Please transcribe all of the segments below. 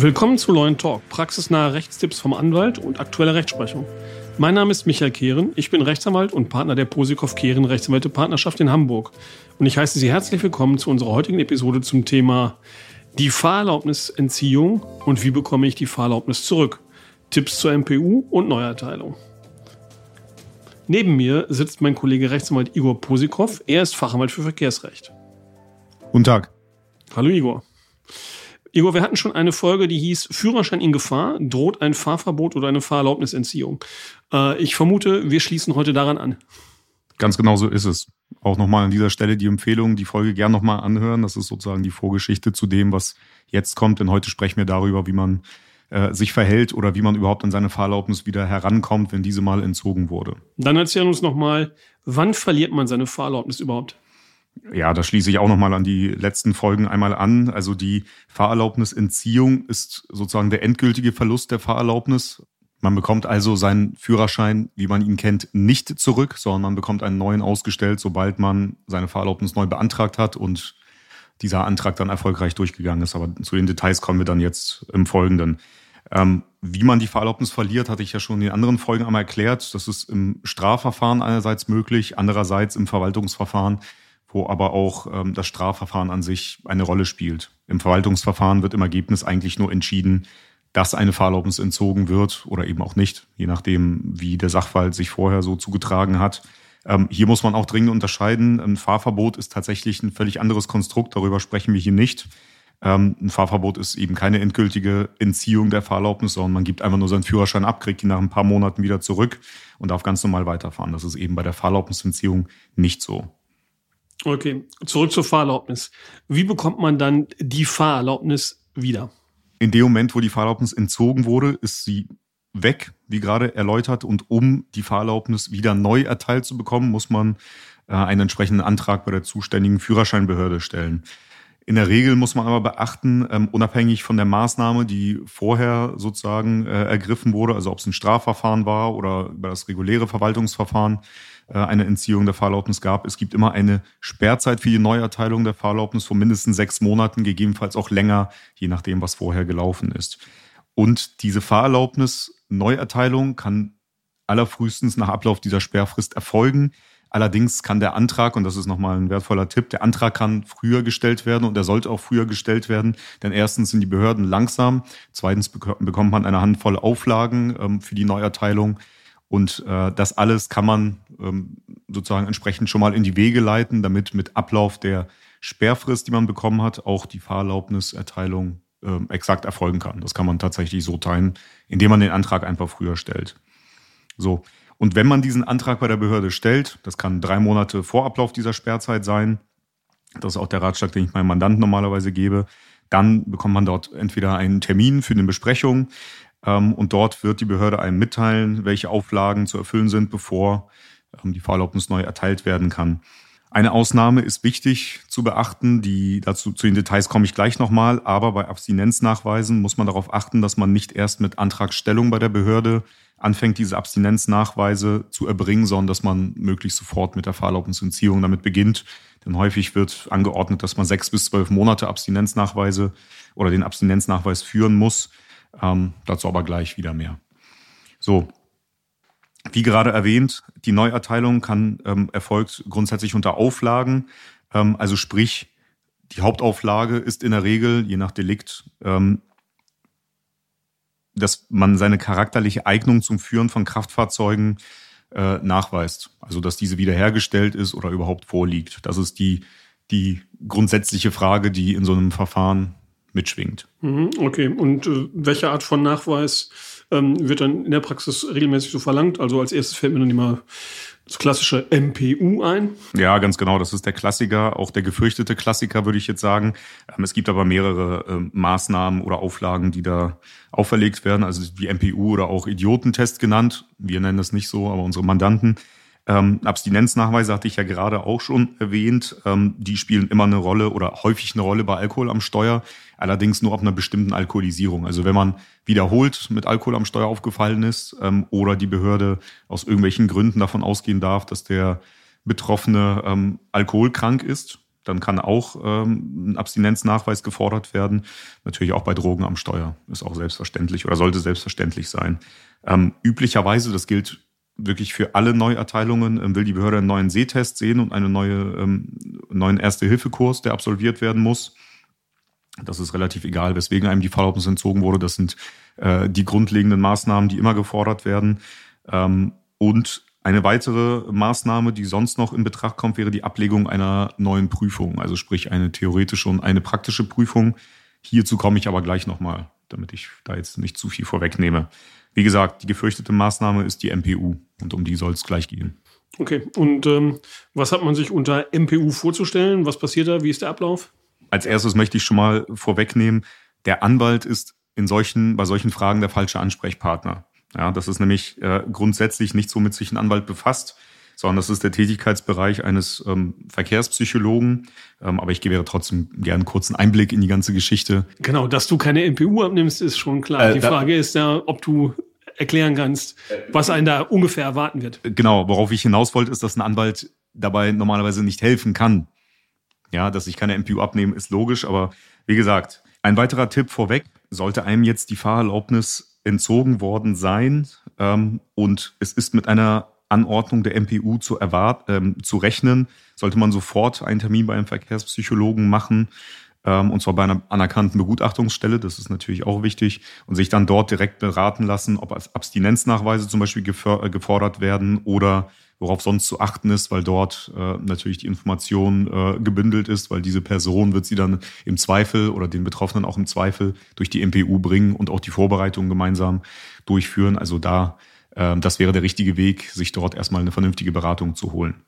Willkommen zu Law Talk, praxisnahe Rechtstipps vom Anwalt und aktuelle Rechtsprechung. Mein Name ist Michael Kehren, ich bin Rechtsanwalt und Partner der Posikow Kehren Rechtsanwälte Partnerschaft in Hamburg. Und ich heiße Sie herzlich willkommen zu unserer heutigen Episode zum Thema die Fahrerlaubnisentziehung und wie bekomme ich die Fahrerlaubnis zurück. Tipps zur MPU und Neuerteilung. Neben mir sitzt mein Kollege Rechtsanwalt Igor Posikow. Er ist Fachanwalt für Verkehrsrecht. Guten Tag. Hallo Igor. Igor, wir hatten schon eine Folge, die hieß Führerschein in Gefahr, droht ein Fahrverbot oder eine Fahrerlaubnisentziehung. Äh, ich vermute, wir schließen heute daran an. Ganz genau so ist es. Auch nochmal an dieser Stelle die Empfehlung, die Folge gern nochmal anhören. Das ist sozusagen die Vorgeschichte zu dem, was jetzt kommt. Denn heute sprechen wir darüber, wie man äh, sich verhält oder wie man überhaupt an seine Fahrerlaubnis wieder herankommt, wenn diese mal entzogen wurde. Dann erzähl uns nochmal, wann verliert man seine Fahrerlaubnis überhaupt? Ja, da schließe ich auch nochmal an die letzten Folgen einmal an. Also die Fahrerlaubnisentziehung ist sozusagen der endgültige Verlust der Fahrerlaubnis. Man bekommt also seinen Führerschein, wie man ihn kennt, nicht zurück, sondern man bekommt einen neuen ausgestellt, sobald man seine Fahrerlaubnis neu beantragt hat und dieser Antrag dann erfolgreich durchgegangen ist. Aber zu den Details kommen wir dann jetzt im Folgenden. Ähm, wie man die Fahrerlaubnis verliert, hatte ich ja schon in den anderen Folgen einmal erklärt. Das ist im Strafverfahren einerseits möglich, andererseits im Verwaltungsverfahren wo aber auch ähm, das Strafverfahren an sich eine Rolle spielt. Im Verwaltungsverfahren wird im Ergebnis eigentlich nur entschieden, dass eine Fahrerlaubnis entzogen wird oder eben auch nicht, je nachdem, wie der Sachverhalt sich vorher so zugetragen hat. Ähm, hier muss man auch dringend unterscheiden. Ein Fahrverbot ist tatsächlich ein völlig anderes Konstrukt, darüber sprechen wir hier nicht. Ähm, ein Fahrverbot ist eben keine endgültige Entziehung der Fahrerlaubnis, sondern man gibt einfach nur seinen Führerschein ab, kriegt ihn nach ein paar Monaten wieder zurück und darf ganz normal weiterfahren. Das ist eben bei der Fahrerlaubnisentziehung nicht so. Okay, zurück zur Fahrerlaubnis. Wie bekommt man dann die Fahrerlaubnis wieder? In dem Moment, wo die Fahrerlaubnis entzogen wurde, ist sie weg, wie gerade erläutert. Und um die Fahrerlaubnis wieder neu erteilt zu bekommen, muss man äh, einen entsprechenden Antrag bei der zuständigen Führerscheinbehörde stellen. In der Regel muss man aber beachten, ähm, unabhängig von der Maßnahme, die vorher sozusagen äh, ergriffen wurde, also ob es ein Strafverfahren war oder über das reguläre Verwaltungsverfahren, äh, eine Entziehung der Fahrerlaubnis gab. Es gibt immer eine Sperrzeit für die Neuerteilung der Fahrerlaubnis von mindestens sechs Monaten, gegebenenfalls auch länger, je nachdem, was vorher gelaufen ist. Und diese Fahrerlaubnis Neuerteilung kann allerfrühestens nach Ablauf dieser Sperrfrist erfolgen. Allerdings kann der Antrag, und das ist nochmal ein wertvoller Tipp, der Antrag kann früher gestellt werden und er sollte auch früher gestellt werden, denn erstens sind die Behörden langsam, zweitens bekommt man eine Handvoll Auflagen ähm, für die Neuerteilung und äh, das alles kann man ähm, sozusagen entsprechend schon mal in die Wege leiten, damit mit Ablauf der Sperrfrist, die man bekommen hat, auch die Fahrerlaubniserteilung äh, exakt erfolgen kann. Das kann man tatsächlich so teilen, indem man den Antrag einfach früher stellt. So. Und wenn man diesen Antrag bei der Behörde stellt, das kann drei Monate vor Ablauf dieser Sperrzeit sein, das ist auch der Ratschlag, den ich meinem Mandanten normalerweise gebe, dann bekommt man dort entweder einen Termin für eine Besprechung, ähm, und dort wird die Behörde einem mitteilen, welche Auflagen zu erfüllen sind, bevor ähm, die Fahrerlaubnis neu erteilt werden kann. Eine Ausnahme ist wichtig zu beachten, die dazu zu den Details komme ich gleich nochmal, aber bei Abstinenznachweisen muss man darauf achten, dass man nicht erst mit Antragstellung bei der Behörde anfängt, diese Abstinenznachweise zu erbringen, sondern dass man möglichst sofort mit der Fahrerlaubnisentziehung damit beginnt. Denn häufig wird angeordnet, dass man sechs bis zwölf Monate Abstinenznachweise oder den Abstinenznachweis führen muss. Ähm, dazu aber gleich wieder mehr. So, wie gerade erwähnt, die Neuerteilung kann ähm, erfolgt grundsätzlich unter Auflagen. Ähm, also sprich, die Hauptauflage ist in der Regel, je nach Delikt, ähm, dass man seine charakterliche Eignung zum Führen von Kraftfahrzeugen äh, nachweist. Also dass diese wiederhergestellt ist oder überhaupt vorliegt. Das ist die, die grundsätzliche Frage, die in so einem Verfahren mitschwingt. Mhm, okay, und äh, welche Art von Nachweis ähm, wird dann in der Praxis regelmäßig so verlangt? Also als erstes fällt mir dann immer das klassische MPU ein. Ja, ganz genau. Das ist der Klassiker, auch der gefürchtete Klassiker, würde ich jetzt sagen. Ähm, es gibt aber mehrere äh, Maßnahmen oder Auflagen, die da auferlegt werden. Also die MPU oder auch Idiotentest genannt. Wir nennen das nicht so, aber unsere Mandanten ähm, Abstinenznachweise hatte ich ja gerade auch schon erwähnt. Ähm, die spielen immer eine Rolle oder häufig eine Rolle bei Alkohol am Steuer, allerdings nur ab einer bestimmten Alkoholisierung. Also wenn man wiederholt mit Alkohol am Steuer aufgefallen ist ähm, oder die Behörde aus irgendwelchen Gründen davon ausgehen darf, dass der Betroffene ähm, alkoholkrank ist, dann kann auch ähm, ein Abstinenznachweis gefordert werden. Natürlich auch bei Drogen am Steuer ist auch selbstverständlich oder sollte selbstverständlich sein. Ähm, üblicherweise, das gilt wirklich für alle Neuerteilungen, ähm, will die Behörde einen neuen Sehtest sehen und einen neue, ähm, neuen Erste-Hilfe-Kurs, der absolviert werden muss. Das ist relativ egal, weswegen einem die Fahrerlaubnis entzogen wurde. Das sind äh, die grundlegenden Maßnahmen, die immer gefordert werden. Ähm, und eine weitere Maßnahme, die sonst noch in Betracht kommt, wäre die Ablegung einer neuen Prüfung, also sprich eine theoretische und eine praktische Prüfung. Hierzu komme ich aber gleich nochmal, damit ich da jetzt nicht zu viel vorwegnehme. Wie gesagt, die gefürchtete Maßnahme ist die MPU und um die soll es gleich gehen. Okay, und ähm, was hat man sich unter MPU vorzustellen? Was passiert da? Wie ist der Ablauf? Als erstes möchte ich schon mal vorwegnehmen, der Anwalt ist in solchen, bei solchen Fragen der falsche Ansprechpartner. Ja, das ist nämlich äh, grundsätzlich nicht so mit sich ein Anwalt befasst, sondern das ist der Tätigkeitsbereich eines ähm, Verkehrspsychologen. Ähm, aber ich gebe ja trotzdem gerne einen kurzen Einblick in die ganze Geschichte. Genau, dass du keine MPU abnimmst, ist schon klar. Äh, die Frage ist ja, ob du erklären kannst, was einen da ungefähr erwarten wird. Genau, worauf ich hinaus wollte, ist, dass ein Anwalt dabei normalerweise nicht helfen kann. Ja, dass ich keine MPU abnehme, ist logisch, aber wie gesagt, ein weiterer Tipp vorweg, sollte einem jetzt die Fahrerlaubnis entzogen worden sein ähm, und es ist mit einer Anordnung der MPU zu, erwart ähm, zu rechnen, sollte man sofort einen Termin bei einem Verkehrspsychologen machen, ähm, und zwar bei einer anerkannten Begutachtungsstelle, das ist natürlich auch wichtig, und sich dann dort direkt beraten lassen, ob Abstinenznachweise zum Beispiel äh, gefordert werden oder worauf sonst zu achten ist, weil dort äh, natürlich die Information äh, gebündelt ist, weil diese Person wird sie dann im Zweifel oder den Betroffenen auch im Zweifel durch die MPU bringen und auch die Vorbereitung gemeinsam durchführen. Also da, das wäre der richtige Weg, sich dort erstmal eine vernünftige Beratung zu holen.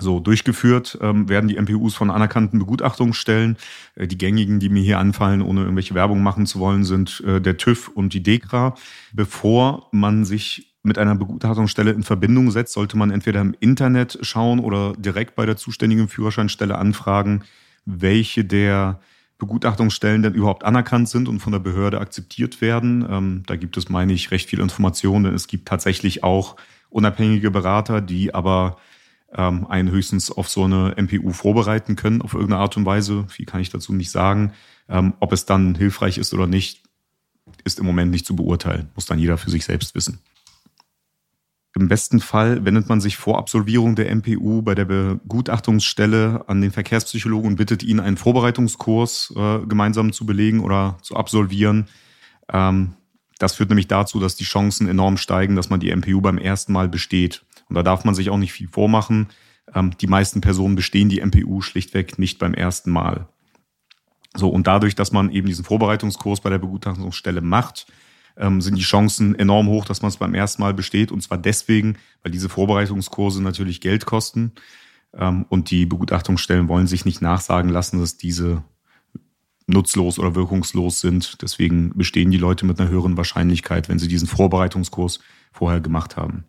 So, durchgeführt ähm, werden die MPUs von anerkannten Begutachtungsstellen. Äh, die gängigen, die mir hier anfallen, ohne irgendwelche Werbung machen zu wollen, sind äh, der TÜV und die DEKRA. Bevor man sich mit einer Begutachtungsstelle in Verbindung setzt, sollte man entweder im Internet schauen oder direkt bei der zuständigen Führerscheinstelle anfragen, welche der Begutachtungsstellen denn überhaupt anerkannt sind und von der Behörde akzeptiert werden. Ähm, da gibt es, meine ich, recht viel Information, denn es gibt tatsächlich auch unabhängige Berater, die aber ähm, einen höchstens auf so eine MPU vorbereiten können, auf irgendeine Art und Weise. Viel kann ich dazu nicht sagen. Ähm, ob es dann hilfreich ist oder nicht, ist im Moment nicht zu beurteilen. Muss dann jeder für sich selbst wissen. Im besten Fall wendet man sich vor Absolvierung der MPU bei der Begutachtungsstelle an den Verkehrspsychologen und bittet ihn, einen Vorbereitungskurs äh, gemeinsam zu belegen oder zu absolvieren. Ähm, das führt nämlich dazu, dass die Chancen enorm steigen, dass man die MPU beim ersten Mal besteht. Und da darf man sich auch nicht viel vormachen. Ähm, die meisten Personen bestehen die MPU schlichtweg nicht beim ersten Mal. So, und dadurch, dass man eben diesen Vorbereitungskurs bei der Begutachtungsstelle macht, ähm, sind die Chancen enorm hoch, dass man es beim ersten Mal besteht. Und zwar deswegen, weil diese Vorbereitungskurse natürlich Geld kosten. Ähm, und die Begutachtungsstellen wollen sich nicht nachsagen lassen, dass diese nutzlos oder wirkungslos sind. Deswegen bestehen die Leute mit einer höheren Wahrscheinlichkeit, wenn sie diesen Vorbereitungskurs vorher gemacht haben.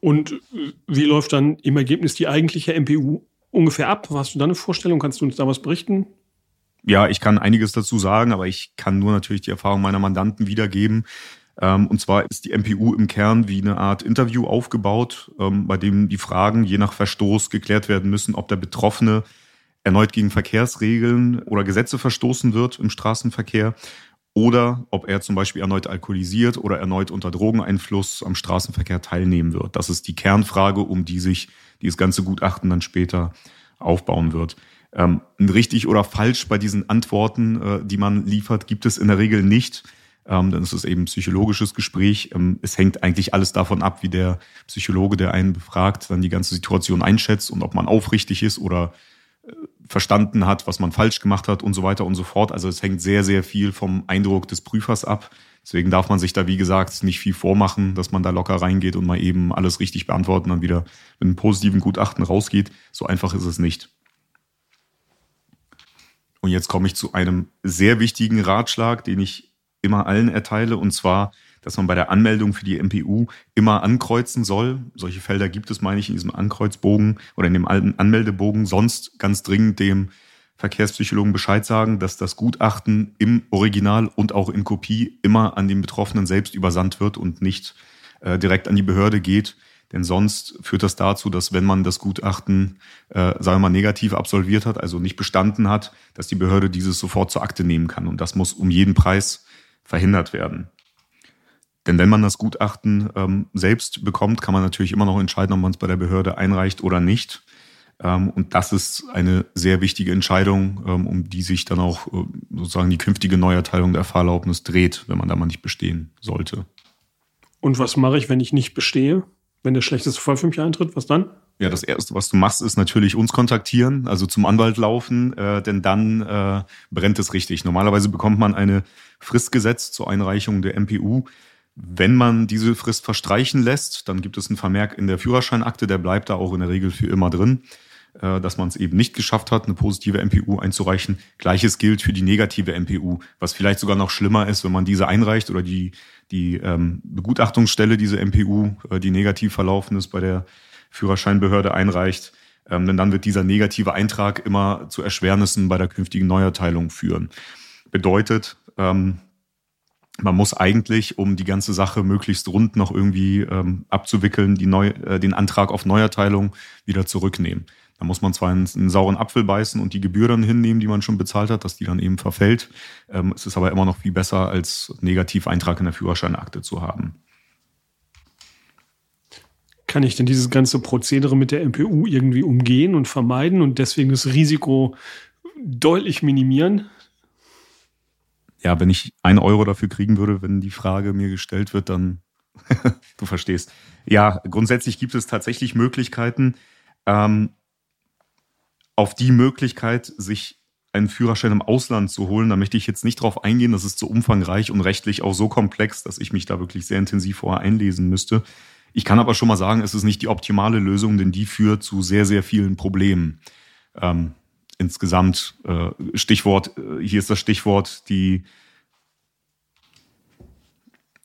Und wie läuft dann im Ergebnis die eigentliche MPU ungefähr ab? Hast du da eine Vorstellung? Kannst du uns da was berichten? Ja, ich kann einiges dazu sagen, aber ich kann nur natürlich die Erfahrung meiner Mandanten wiedergeben. Ähm, und zwar ist die MPU im Kern wie eine Art Interview aufgebaut, ähm, bei dem die Fragen je nach Verstoß geklärt werden müssen, ob der Betroffene erneut gegen Verkehrsregeln oder Gesetze verstoßen wird im Straßenverkehr oder ob er zum Beispiel erneut alkoholisiert oder erneut unter Drogeneinfluss am Straßenverkehr teilnehmen wird. Das ist die Kernfrage, um die sich dieses ganze Gutachten dann später aufbauen wird. Ähm, richtig oder falsch bei diesen Antworten, äh, die man liefert, gibt es in der Regel nicht. Ähm, dann ist es eben ein psychologisches Gespräch. Ähm, es hängt eigentlich alles davon ab, wie der Psychologe, der einen befragt, dann die ganze Situation einschätzt und ob man aufrichtig ist oder äh, verstanden hat, was man falsch gemacht hat und so weiter und so fort. Also es hängt sehr, sehr viel vom Eindruck des Prüfers ab. Deswegen darf man sich da, wie gesagt, nicht viel vormachen, dass man da locker reingeht und mal eben alles richtig beantworten und dann wieder mit einem positiven Gutachten rausgeht. So einfach ist es nicht. Und jetzt komme ich zu einem sehr wichtigen Ratschlag, den ich immer allen erteile, und zwar dass man bei der Anmeldung für die MPU immer ankreuzen soll. Solche Felder gibt es, meine ich, in diesem Ankreuzbogen oder in dem alten Anmeldebogen. Sonst ganz dringend dem Verkehrspsychologen Bescheid sagen, dass das Gutachten im Original und auch in Kopie immer an den Betroffenen selbst übersandt wird und nicht äh, direkt an die Behörde geht. Denn sonst führt das dazu, dass wenn man das Gutachten, äh, sagen wir mal, negativ absolviert hat, also nicht bestanden hat, dass die Behörde dieses sofort zur Akte nehmen kann. Und das muss um jeden Preis verhindert werden. Denn wenn man das Gutachten ähm, selbst bekommt, kann man natürlich immer noch entscheiden, ob man es bei der Behörde einreicht oder nicht. Ähm, und das ist eine sehr wichtige Entscheidung, ähm, um die sich dann auch äh, sozusagen die künftige Neuerteilung der Fahrerlaubnis dreht, wenn man da mal nicht bestehen sollte. Und was mache ich, wenn ich nicht bestehe? Wenn der schlechteste Fall für mich eintritt, was dann? Ja, das Erste, was du machst, ist natürlich uns kontaktieren, also zum Anwalt laufen, äh, denn dann äh, brennt es richtig. Normalerweise bekommt man eine Frist gesetzt zur Einreichung der MPU. Wenn man diese Frist verstreichen lässt, dann gibt es einen Vermerk in der Führerscheinakte, der bleibt da auch in der Regel für immer drin, dass man es eben nicht geschafft hat, eine positive MPU einzureichen. Gleiches gilt für die negative MPU, was vielleicht sogar noch schlimmer ist, wenn man diese einreicht oder die, die ähm, Begutachtungsstelle diese MPU, äh, die negativ verlaufen ist, bei der Führerscheinbehörde einreicht. Ähm, denn dann wird dieser negative Eintrag immer zu Erschwernissen bei der künftigen Neuerteilung führen. Bedeutet, ähm, man muss eigentlich, um die ganze Sache möglichst rund noch irgendwie ähm, abzuwickeln, die Neu äh, den Antrag auf Neuerteilung wieder zurücknehmen. Da muss man zwar einen, einen, sauren Apfel beißen und die Gebühr dann hinnehmen, die man schon bezahlt hat, dass die dann eben verfällt. Ähm, es ist aber immer noch viel besser, als Negativeintrag in der Führerscheinakte zu haben. Kann ich denn dieses ganze Prozedere mit der MPU irgendwie umgehen und vermeiden und deswegen das Risiko deutlich minimieren? ja, wenn ich ein Euro dafür kriegen würde, wenn die Frage mir gestellt wird, dann du verstehst. Ja, grundsätzlich gibt es tatsächlich Möglichkeiten. Ähm, auf die Möglichkeit, sich einen Führerschein im Ausland zu holen, da möchte ich jetzt nicht drauf eingehen, das ist so umfangreich und rechtlich auch so komplex, dass ich mich da wirklich sehr intensiv vorher einlesen müsste. Ich kann aber schon mal sagen, es ist nicht die optimale Lösung, denn die führt zu sehr, sehr vielen Problemen. Ähm, insgesamt äh, Stichwort, äh, hier ist das Stichwort, die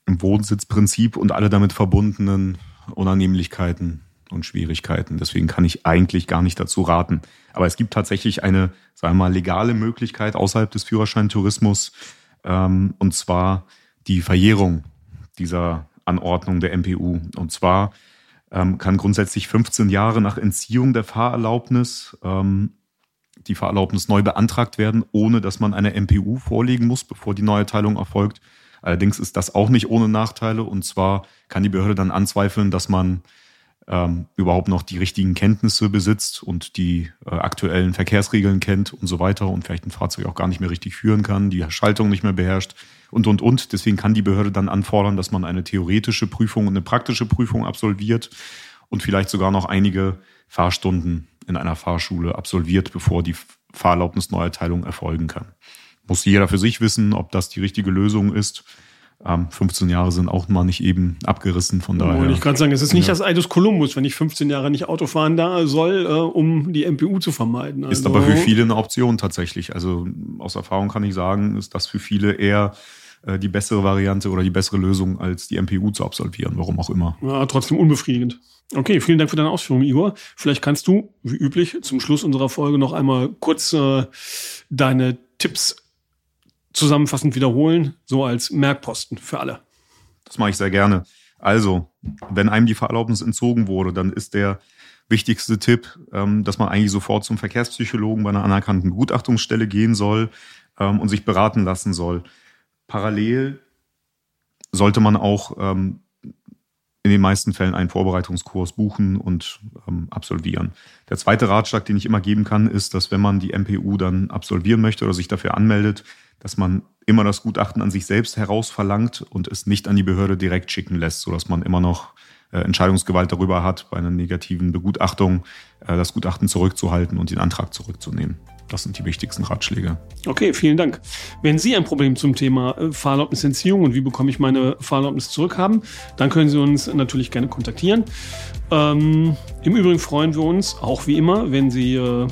im Wohnsitzprinzip und alle damit verbundenen Unannehmlichkeiten und Schwierigkeiten. Deswegen kann ich eigentlich gar nicht dazu raten. Aber es gibt tatsächlich eine, sagen wir mal, legale Möglichkeit außerhalb des Führerscheintourismus, ähm, und zwar die Verjährung dieser Anordnung der MPU. Und zwar ähm, kann grundsätzlich 15 Jahre nach Entziehung der Fahrerlaubnis ähm, die Fahrerlaubnis neu beantragt werden, ohne dass man eine MPU vorlegen muss, bevor die Neuerteilung erfolgt. Allerdings ist das auch nicht ohne Nachteile. Und zwar kann die Behörde dann anzweifeln, dass man ähm, überhaupt noch die richtigen Kenntnisse besitzt und die äh, aktuellen Verkehrsregeln kennt und so weiter und vielleicht ein Fahrzeug auch gar nicht mehr richtig führen kann, die Schaltung nicht mehr beherrscht und, und, und. Deswegen kann die Behörde dann anfordern, dass man eine theoretische Prüfung und eine praktische Prüfung absolviert und vielleicht sogar noch einige Fahrstunden in einer Fahrschule absolviert, bevor die Fahrerlaubnisneuerteilung erfolgen kann. Muss jeder für sich wissen, ob das die richtige Lösung ist. Ähm, 15 Jahre sind auch mal nicht eben abgerissen, von daher. Wollte ich gerade sagen, es ist nicht ja. das Eidus Columbus, wenn ich 15 Jahre nicht Auto fahren da soll, äh, um die MPU zu vermeiden. Also ist aber für viele eine Option tatsächlich. Also aus Erfahrung kann ich sagen, ist das für viele eher äh, die bessere Variante oder die bessere Lösung, als die MPU zu absolvieren, warum auch immer. Ja, trotzdem unbefriedigend. Okay, vielen Dank für deine Ausführungen, Igor. Vielleicht kannst du, wie üblich, zum Schluss unserer Folge noch einmal kurz äh, deine Tipps zusammenfassend wiederholen, so als Merkposten für alle. Das mache ich sehr gerne. Also, wenn einem die Fahrerlaubnis entzogen wurde, dann ist der wichtigste Tipp, ähm, dass man eigentlich sofort zum Verkehrspsychologen bei einer anerkannten Begutachtungsstelle gehen soll ähm, und sich beraten lassen soll. Parallel sollte man auch ähm, in den meisten Fällen einen Vorbereitungskurs buchen und ähm, absolvieren. Der zweite Ratschlag, den ich immer geben kann, ist, dass wenn man die MPU dann absolvieren möchte oder sich dafür anmeldet, dass man immer das Gutachten an sich selbst herausverlangt und es nicht an die Behörde direkt schicken lässt, sodass man immer noch Entscheidungsgewalt darüber hat, bei einer negativen Begutachtung äh, das Gutachten zurückzuhalten und den Antrag zurückzunehmen. Das sind die wichtigsten Ratschläge. Okay, vielen Dank. Wenn Sie ein Problem zum Thema äh, Fahrerlaubnisentziehung und wie bekomme ich meine Fahrerlaubnis zurück haben, dann können Sie uns natürlich gerne kontaktieren. Ähm, Im Übrigen freuen wir uns auch wie immer, wenn Sie äh,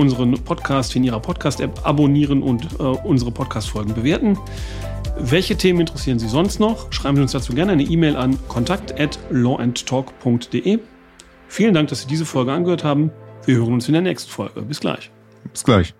unseren Podcast in Ihrer Podcast-App abonnieren und äh, unsere Podcast-Folgen bewerten. Welche Themen interessieren Sie sonst noch? Schreiben Sie uns dazu gerne eine E-Mail an kontakt@lawandtalk.de. Vielen Dank, dass Sie diese Folge angehört haben. Wir hören uns in der nächsten Folge. Bis gleich. Bis gleich.